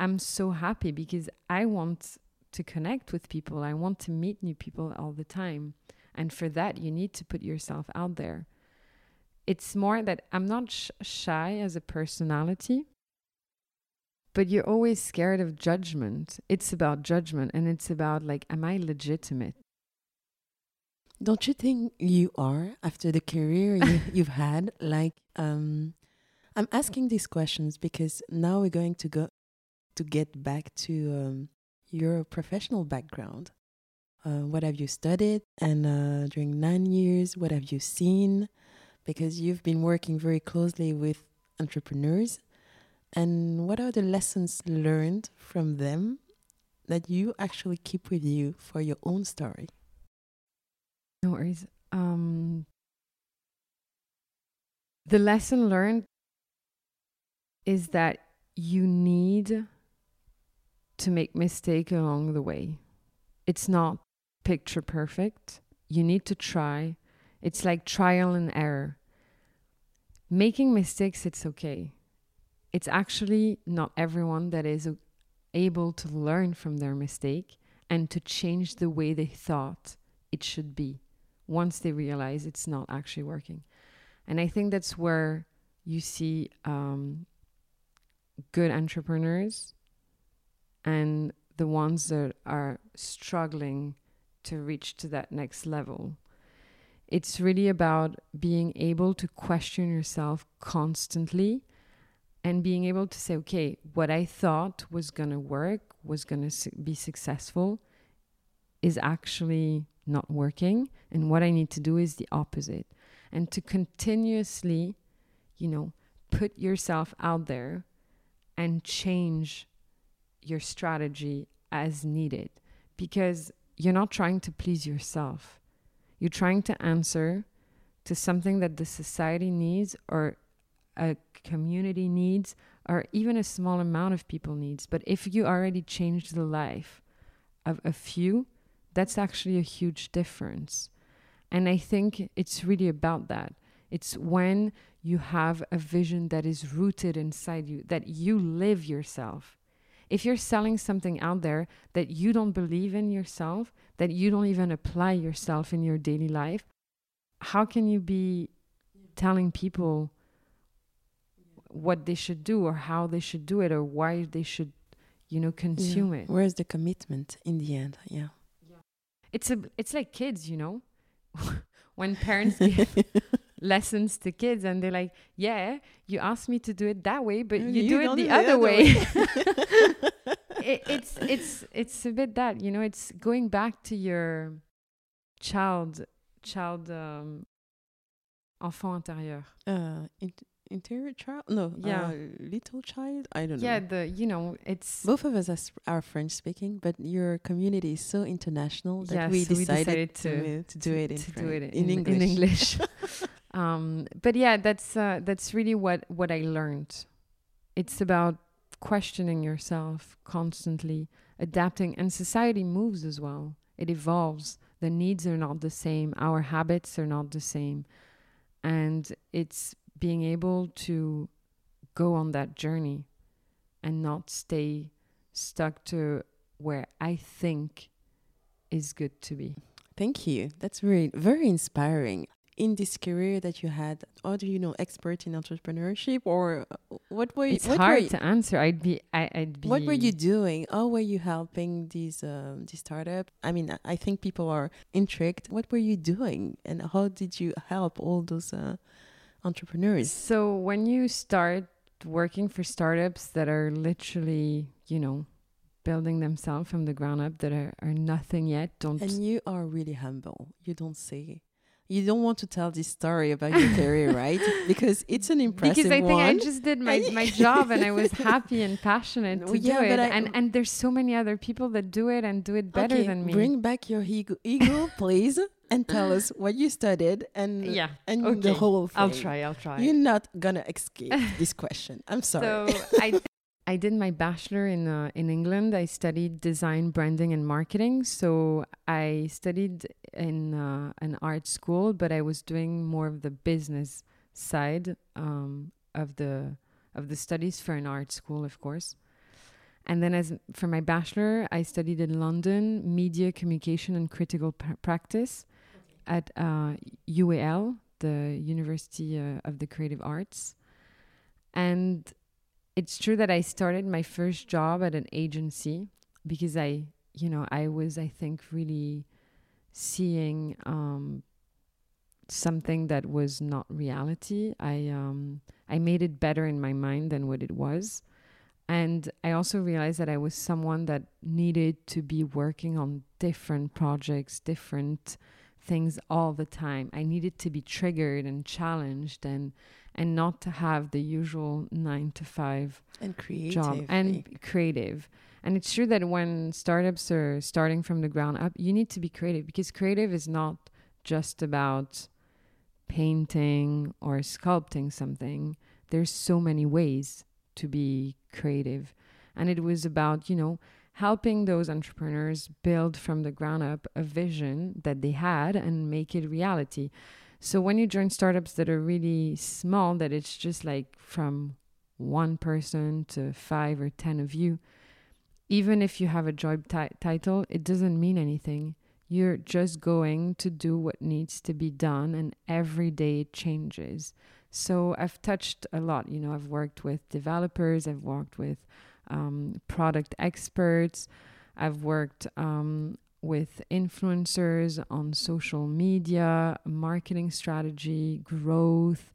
I'm so happy because I want to connect with people. I want to meet new people all the time. And for that, you need to put yourself out there. It's more that I'm not sh- shy as a personality, but you're always scared of judgment. It's about judgment and it's about, like, am I legitimate? Don't you think you are after the career you, [LAUGHS] you've had? Like, um, I'm asking these questions because now we're going to go to get back to um, your professional background. Uh, what have you studied? And uh, during nine years, what have you seen? Because you've been working very closely with entrepreneurs. And what are the lessons learned from them that you actually keep with you for your own story? No worries. Um, the lesson learned is that you need to make mistake along the way. It's not picture perfect. You need to try. It's like trial and error. Making mistakes, it's okay. It's actually not everyone that is able to learn from their mistake and to change the way they thought it should be once they realize it's not actually working. And I think that's where you see um, good entrepreneurs and the ones that are struggling to reach to that next level. It's really about being able to question yourself constantly and being able to say, okay, what I thought was going to work, was going to su- be successful, is actually not working. And what I need to do is the opposite. And to continuously, you know, put yourself out there and change your strategy as needed because you're not trying to please yourself. You're trying to answer to something that the society needs or a community needs or even a small amount of people needs. But if you already changed the life of a few, that's actually a huge difference. And I think it's really about that. It's when you have a vision that is rooted inside you, that you live yourself. If you're selling something out there that you don't believe in yourself, that you don't even apply yourself in your daily life, how can you be telling people what they should do or how they should do it or why they should, you know, consume Yeah. it? Where's the commitment in the end? Yeah. It's a it's like kids, you know. [LAUGHS] when parents give [LAUGHS] lessons to kids and they're like, "Yeah, you asked me to do it that way, but you, do it the do other way." [LAUGHS] [LAUGHS] it, it's it's it's a bit that you know. It's going back to your child child um, enfant intérieur. uh, int- interior child? No. Yeah. Uh, little child? I don't know. Yeah, the you know it's Both of us are, sp- are French speaking, but your community is so international that Yeah, we, so we decided decided to, to- uh, to do it in, to do it in, in English. In English. [LAUGHS] um, but yeah, that's uh, that's really what what I learned. It's about questioning yourself constantly, adapting, and society moves as well. It evolves. The needs are not the same. Our habits are not the same, and it's being able to go on that journey and not stay stuck to where I think is good to be. Thank you. That's very very inspiring. In this career that you had, are do you know expert in entrepreneurship or uh, what were you? It's hard were you, to answer. I'd be. I, I'd be. What were you doing? How were you helping these um, these startup? I mean, I think people are intrigued. What were you doing, and how did you help all those uh, entrepreneurs? So when you start working for startups that are literally, you know, building themselves from the ground up, that are, are nothing yet, don't. And you are really humble. You don't say. You don't want to tell this story about your career, [LAUGHS] right? Because it's an impressive because I think one. I just did my, my job and I [LAUGHS] was happy and passionate to Yeah, do it. I- and and there's so many other people that do it and do it better okay, than me. Bring back your ego, ego [LAUGHS] please, and tell us what you studied and yeah, and okay. the whole thing. I'll try. I'll try. You're not gonna escape this question. I'm sorry. So I I did my bachelor in uh, in England. I studied design, branding, and marketing. So I studied in uh, an art school, but I was doing more of the business side um, of the of the studies for an art school, of course. And then, as for my bachelor, I studied in London media communication and critical pra- practice at uh, UAL, the University uh, of the Creative Arts. And it's true that I started my first job at an agency because I, you know, I was, I think, really seeing um, something that was not reality. I, um, I made it better in my mind than what it was. And I also realized that I was someone that needed to be working on different projects, different things all the time. I needed to be triggered and challenged and and not to have the usual 9 to 5 and creative job and eh? creative. And it's true that when startups are starting from the ground up, you need to be creative because creative is not just about painting or sculpting something. There's so many ways to be creative. And it was about, you know, helping those entrepreneurs build from the ground up a vision that they had and make it reality. So when you join startups that are really small, that it's just like from one person to five or 10 of you, even if you have a job ti- title, it doesn't mean anything. You're just going to do what needs to be done, and every day it changes. So I've touched a lot. You know, I've worked with developers, I've worked with um, product experts, I've worked um, with influencers on social media, marketing strategy, growth,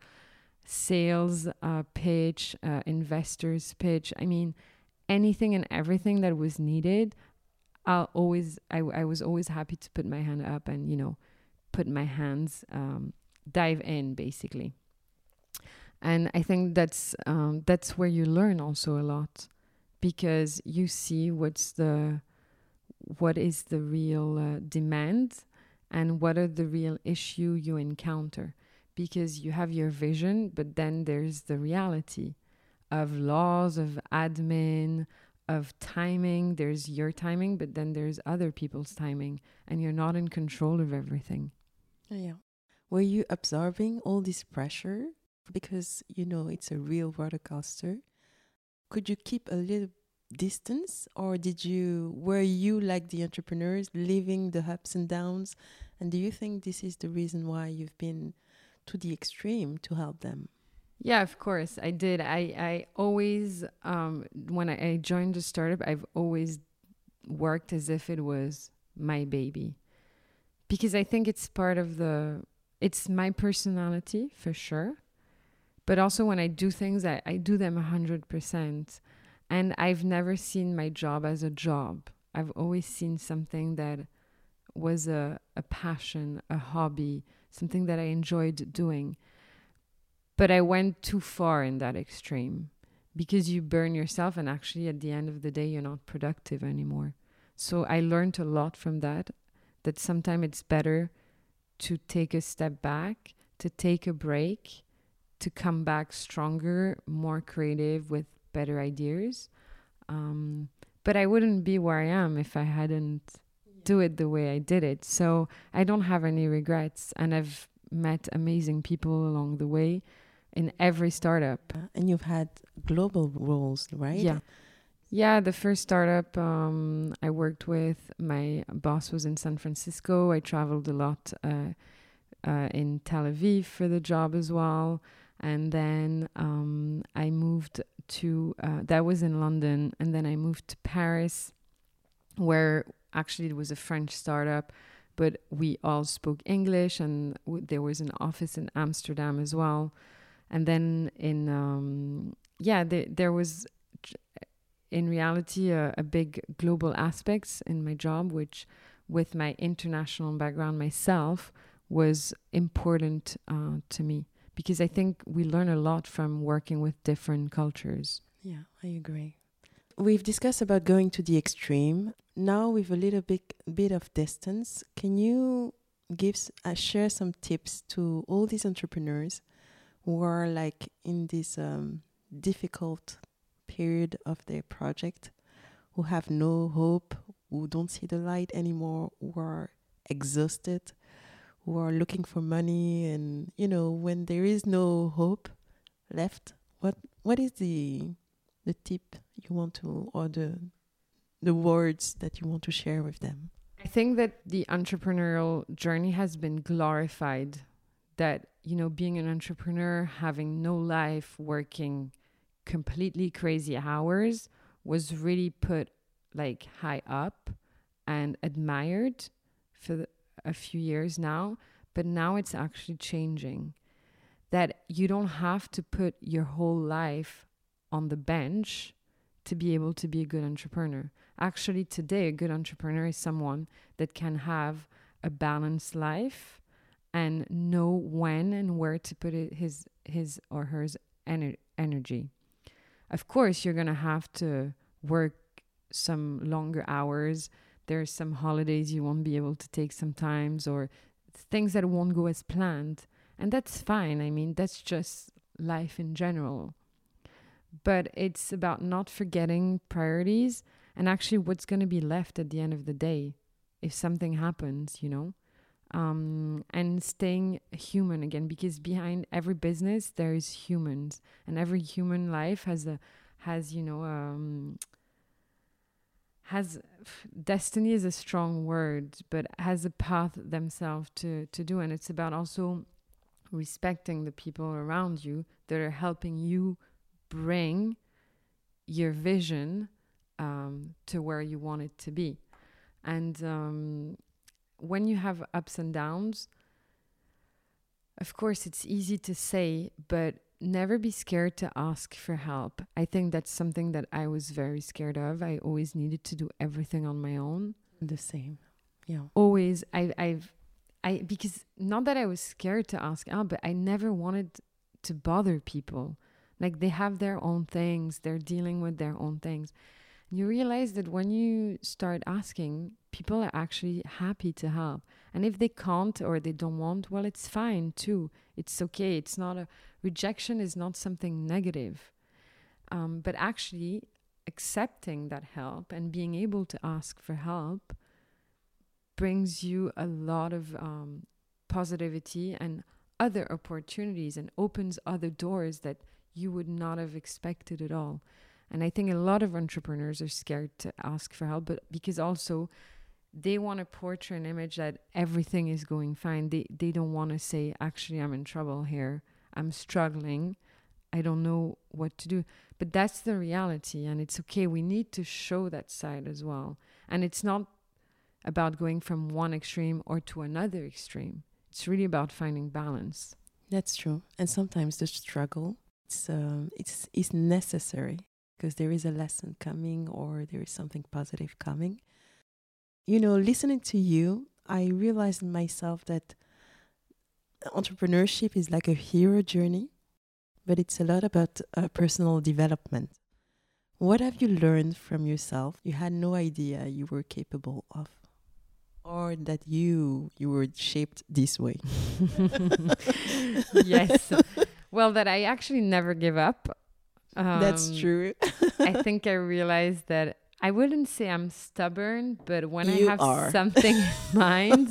sales uh, pitch, uh, investors pitch. I mean, anything and everything that was needed. I'll always, I, I was always happy to put my hand up and, you know, put my hands, um, dive in basically. And I think that's, um, that's where you learn also a lot because you see what's the, what is the real uh, demand and what are the real issue you encounter? Because you have your vision but then there's the reality of laws of admin of timing. There's your timing but then there's other people's timing and you're not in control of everything. Yeah. Were you absorbing all this pressure? Because you know it's a real roller coaster. Could you keep a little distance or did you were you like the entrepreneurs living the ups and downs? And do you think this is the reason why you've been to the extreme to help them? Yeah of course i did. I i always um when i, joined a startup i've always worked as if it was my baby. Because i think it's part of the it's my personality for sure. But also when i do things i, I do them 100% and I've never seen my job as a job. I've always seen something that was a, a passion, a hobby, something that I enjoyed doing. But I went too far in that extreme because you burn yourself, and actually, at the end of the day, you're not productive anymore. So I learned a lot from that that sometimes it's better to take a step back, to take a break, to come back stronger, more creative with better ideas. Um, but I wouldn't be where I am if I hadn't yeah. do it the way I did it. So I don't have any regrets, and I've met amazing people along the way. in every startup. And you've had global roles, right? Yeah. Yeah, the first startup um, I worked with, my boss was in San Francisco. I traveled a lot uh, uh, in Tel Aviv for the job as well. And then um, I moved to, uh, that was in London. And then I moved to Paris, where actually it was a French startup, but we all spoke English. And w- there was an office in Amsterdam as well. And then in, um, yeah, there, there was in reality a, a big global aspects in my job, which with my international background myself was important uh, to me because I think we learn a lot from working with different cultures. Yeah, I agree. We've discussed about going to the extreme. Now, with a little bit bit of distance, can you give uh, share some tips to all these entrepreneurs who are like in this um, difficult period of their project, who have no hope, who don't see the light anymore, who are exhausted, who are looking for money, and you know when there is no hope left, what what is the the tip you want to or the the words that you want to share with them? I think that the entrepreneurial journey has been glorified. That, you know, being an entrepreneur, having no life, working completely crazy hours was really put like high up and admired for the, a few years now. But now it's actually changing. That you don't have to put your whole life on the bench to be able to be a good entrepreneur. Actually, today, a good entrepreneur is someone that can have a balanced life and know when and where to put it, his his or her ener- energy. Of course, you're gonna have to work some longer hours. There's some holidays you won't be able to take sometimes, or things that won't go as planned, and that's fine. I mean, that's just life in general but it's about not forgetting priorities and actually what's going to be left at the end of the day if something happens, you know? Um, and staying human again because behind every business there is humans and every human life has a has you know um, has destiny is a strong word but has a path themselves to to do and it's about also respecting the people around you that are helping you bring your vision um, to where you want it to be. And um, when you have ups and downs, of course, it's easy to say, but never be scared to ask for help. I think that's something that I was very scared of. I always needed to do everything on my own. The same. Yeah. Always. I, I've, I, because not that I was scared to ask help, but I never wanted to bother people. Like they have their own things, they're dealing with their own things. And you realize that when you start asking, people are actually happy to help. And if they can't or they don't want, well, it's fine too. It's okay. It's not a rejection, is not something negative. Um, but actually, accepting that help and being able to ask for help brings you a lot of um, positivity and other opportunities and opens other doors that you would not have expected at all. And I think a lot of entrepreneurs are scared to ask for help, but because also they want to portray an image that everything is going fine. They they don't want to say, actually, I'm in trouble here. I'm struggling. I don't know what to do. But that's the reality, and it's okay. We need to show that side as well. And it's not about going from one extreme or to another extreme. It's really about finding balance. That's true. And sometimes the struggle it's um, it's it's necessary because there is a lesson coming or there is something positive coming. You know, listening to you, I realized myself that entrepreneurship is like a hero journey, but it's a lot about uh, personal development. What have you learned from yourself you had no idea you were capable of? Or that you you were shaped this way. [LAUGHS] yes. Well, that I actually never give up. Um, That's true. I think I realized that I wouldn't say I'm stubborn, but when you I have are. something in [LAUGHS] mind,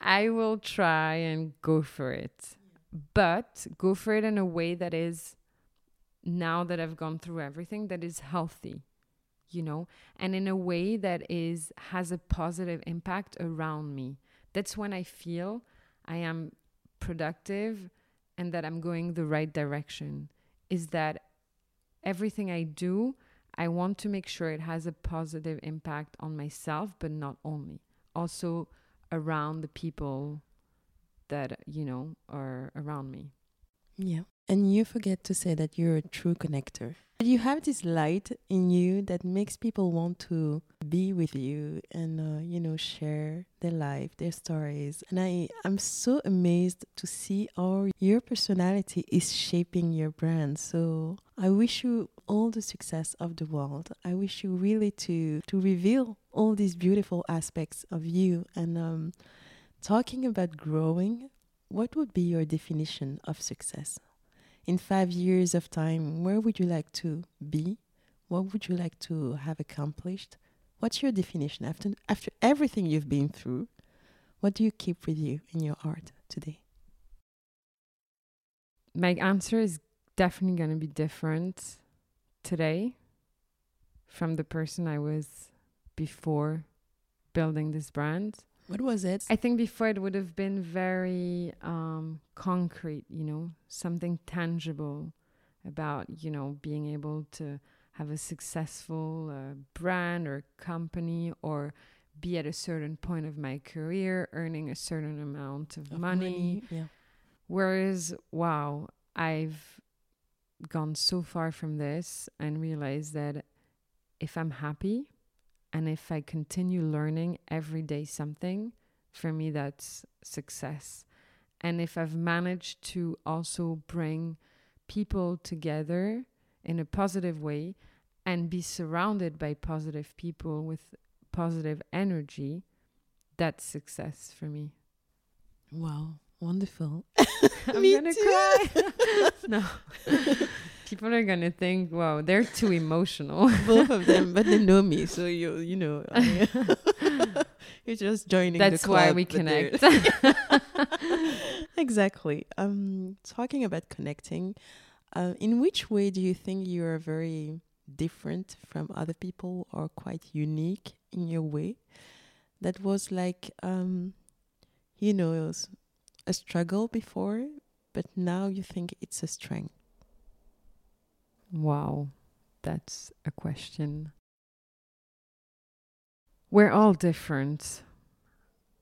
I will try and go for it. but go for it in a way that is now that I've gone through everything that is healthy you know and in a way that is has a positive impact around me that's when i feel i am productive and that i'm going the right direction is that everything i do i want to make sure it has a positive impact on myself but not only. Also around the people that you know are around me. Yeah and you forget to say that you're a true connector you have this light in you that makes people want to be with you and uh, you know share their life, their stories. And I I'm so amazed to see how your personality is shaping your brand. So I wish you all the success of the world. I wish you really to to reveal all these beautiful aspects of you and um, talking about growing. What would be your definition of success? In five years of time, where would you like to be? What would you like to have accomplished? What's your definition after after everything you've been through? What do you keep with you in your art today? My answer is definitely going to be different today from the person I was before building this brand. What was it? I think before it would have been very um, concrete, you know, something tangible about, you know, being able to have a successful uh, brand or company or be at a certain point of my career, earning a certain amount of, of money. money. Yeah. Whereas, wow, I've gone so far from this and realized that if I'm happy, and if I continue learning every day something, for me, that's success. And if I've managed to also bring people together in a positive way and be surrounded by positive people with positive energy, that's success for me. Wow, wonderful. [LAUGHS] I'm Me gonna too. cry. [LAUGHS] no. [LAUGHS] People are gonna think, wow, they're too emotional. [LAUGHS] Both of them, but they [LAUGHS] know me, so you you know, [LAUGHS] you're just joining. That's the why we connect. exactly. Um, talking about connecting, uh, in which way do you think you are very different from other people or quite unique in your way? That was like, um, you know, it was a struggle before, but now you think it's a strength. Wow, that's a question. We're all different.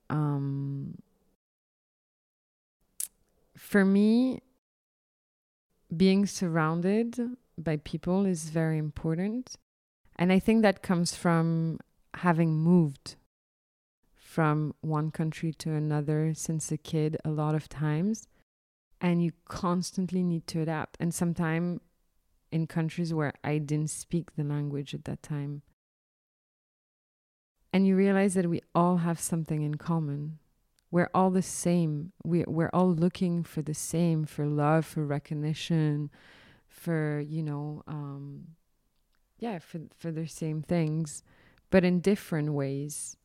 Um, for me, being surrounded by people is very important. And I think that comes from having moved from one country to another since a kid a lot of times. And you constantly need to adapt. And sometimes in countries where I didn't speak the language at that time. And you realize that we all have something in common. We're all the same. We, we're all looking for the same, for love, for recognition, for, you know, um, yeah, for, for the same things, but in different ways.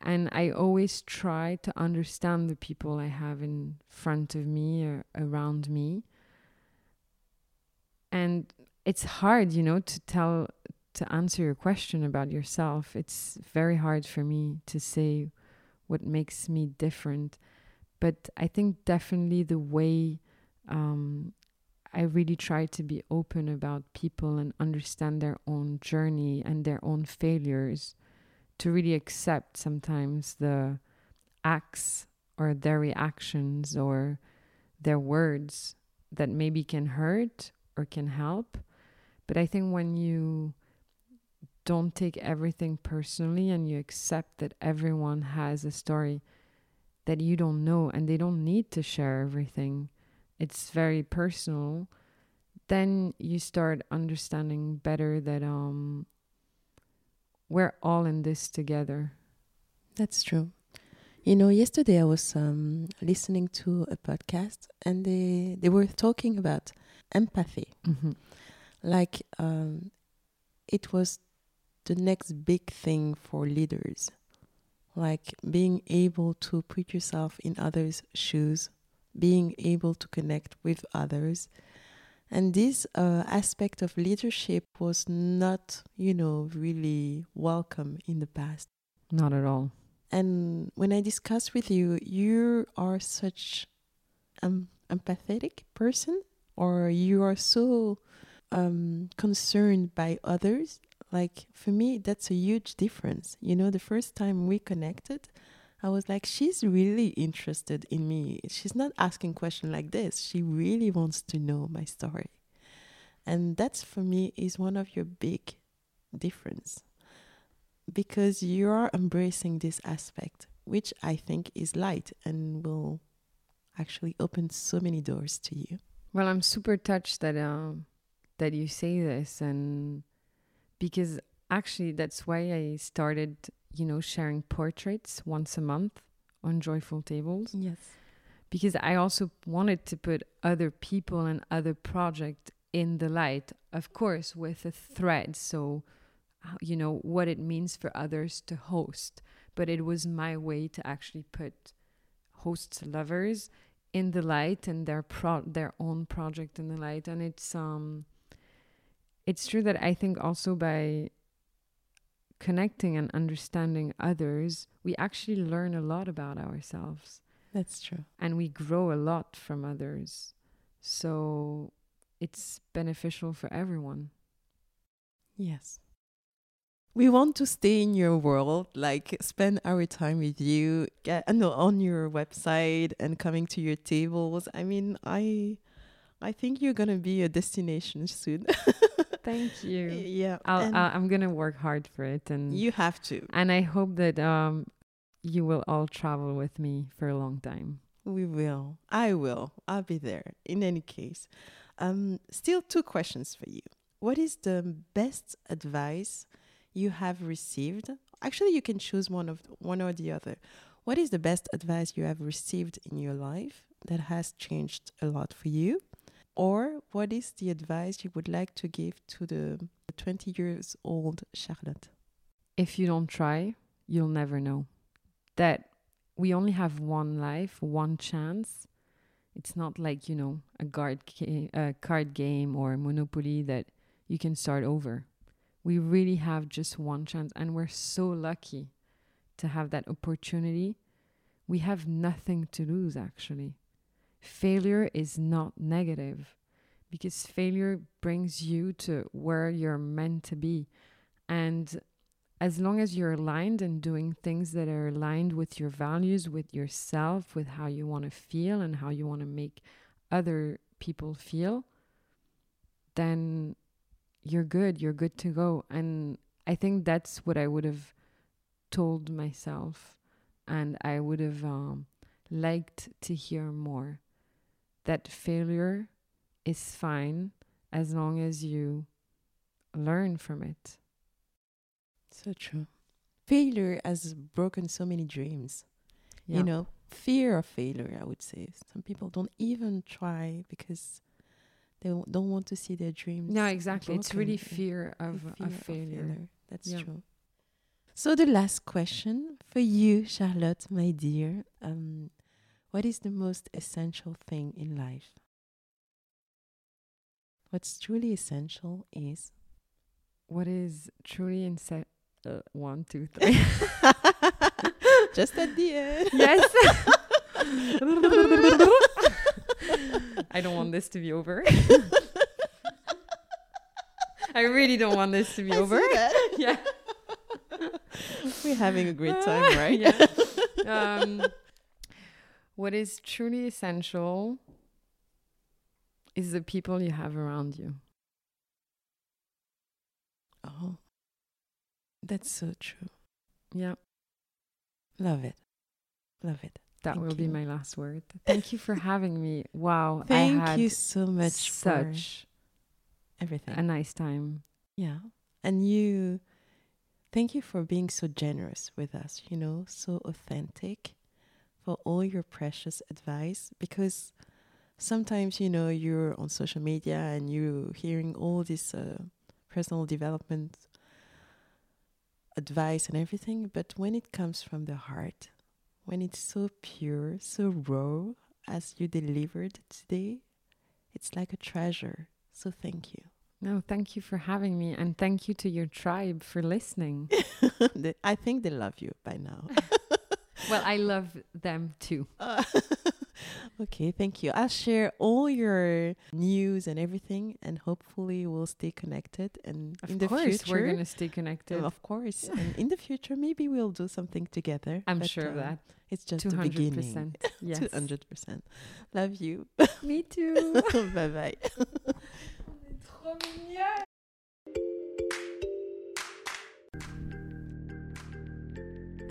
And I always try to understand the people I have in front of me or around me and it's hard you know to tell to answer your question about yourself. It's very hard for me to say what makes me different. But i think definitely the way um, i really try to be open about people and understand their own journey and their own failures to really accept sometimes the acts or their reactions or their words that maybe can hurt or can help. But I think when you don't take everything personally and you accept that everyone has a story that you don't know and they don't need to share everything, it's very personal, then you start understanding better that um we're all in this together. That's true. You know, yesterday I was um, listening to a podcast and they, they were talking about empathy. Mm-hmm. Like um, it was the next big thing for leaders. Like being able to put yourself in others' shoes being able to connect with others. And this uh, aspect of leadership was not, you know, really welcome in the past. Not at all. And when I discuss with you, you are such an empathetic person, or you are so um, concerned by others. Like for me, that's a huge difference. You know, the first time we connected, I was like, she's really interested in me. She's not asking questions like this. She really wants to know my story. And that's for me is one of your big difference because you are embracing this aspect, which I think is light and will actually open so many doors to you. Well, I'm super touched that um, that you say this, and because actually that's why I started, you know, sharing portraits once a month on Joyful Tables. Yes. Because I also wanted to put other people and other projects in the light, of course, with a thread. So, you know, what it means for others to host. But it was my way to actually put hosts lovers in the light and their pro their own project in the light. And it's um it's true that i think also by connecting and understanding others we actually learn a lot about ourselves. That's true. And we grow a lot from others. So it's beneficial for everyone. Yes we want to stay in your world, like spend our time with you, get uh, no, on your website and coming to your tables. I mean, I I think you're gonna be a destination soon. [LAUGHS] Thank you. Yeah, I'll, uh, I'm gonna work hard for it, and you have to. And I hope that um, you will all travel with me for a long time. We will. I will. I'll be there. In any case, um, still two questions for you. What is the best advice? You have received actually you can choose one of one or the other. What is the best advice you have received in your life that has changed a lot for you? Or what is the advice you would like to give to the 20 years old charlotte? If you don't try you'll never know. That we only have one life one chance. It's not like you know a ga- a card game or monopoly that you can start over we really have just one chance and we're so lucky to have that opportunity. We have nothing to lose actually. Failure is not negative because failure brings you to where you're meant to be. And as long as you're aligned and doing things that are aligned with your values with yourself with how you want to feel and how you want to make other people feel then you're good, you're good to go. And I think that's what I would have told myself. And I would have um, liked to hear more that failure is fine as long as you learn from it. So true. Failure has broken so many dreams. Yeah. You know, fear of failure, I would say. Some people don't even try because they don't want to see their dreams. No, exactly. It's really fear of, fear of failure. failure. That's yeah. true. So the last question for you, Charlotte, my dear, um, what is the most essential thing in life? What's truly essential is what is truly essential. Uh, one, two, [LAUGHS] three. [LAUGHS] [LAUGHS] Just at the end. Yes. I don't want this to be over. [LAUGHS] I really don't want this to be I over. [LAUGHS] yeah. [LAUGHS] We're having a great time, right? yeah. Um, what is truly essential is the people you have around you. Oh, that's so true. Yeah. Love it. Love it. That Thank will you. be my last word. Thank you for having me. Wow. Thank you so much such everything. A nice time. Yeah. And you thank you for being so generous with us, you know, so authentic for all your precious advice because sometimes, you know, you're on social media and you're hearing all this uh, personal development advice and everything, but when it comes from the heart, when it's so pure, so raw, as you delivered today. It's like a treasure. So thank you. No, thank you for having me, and thank you to your tribe for listening. [LAUGHS] I think they love you by now. [LAUGHS] well, I love them too. [LAUGHS] okay, thank you. I'll share all your news and everything, and hopefully we'll stay connected. And Of in the course, future, we're gonna stay connected. of course, and in the future, maybe we'll do something together. I'm But, sure of um, that. It's just Two the hundred beginning. [LAUGHS] Yes. Two hundred percent. Love you. Me too. [LAUGHS] bye bye. [LAUGHS]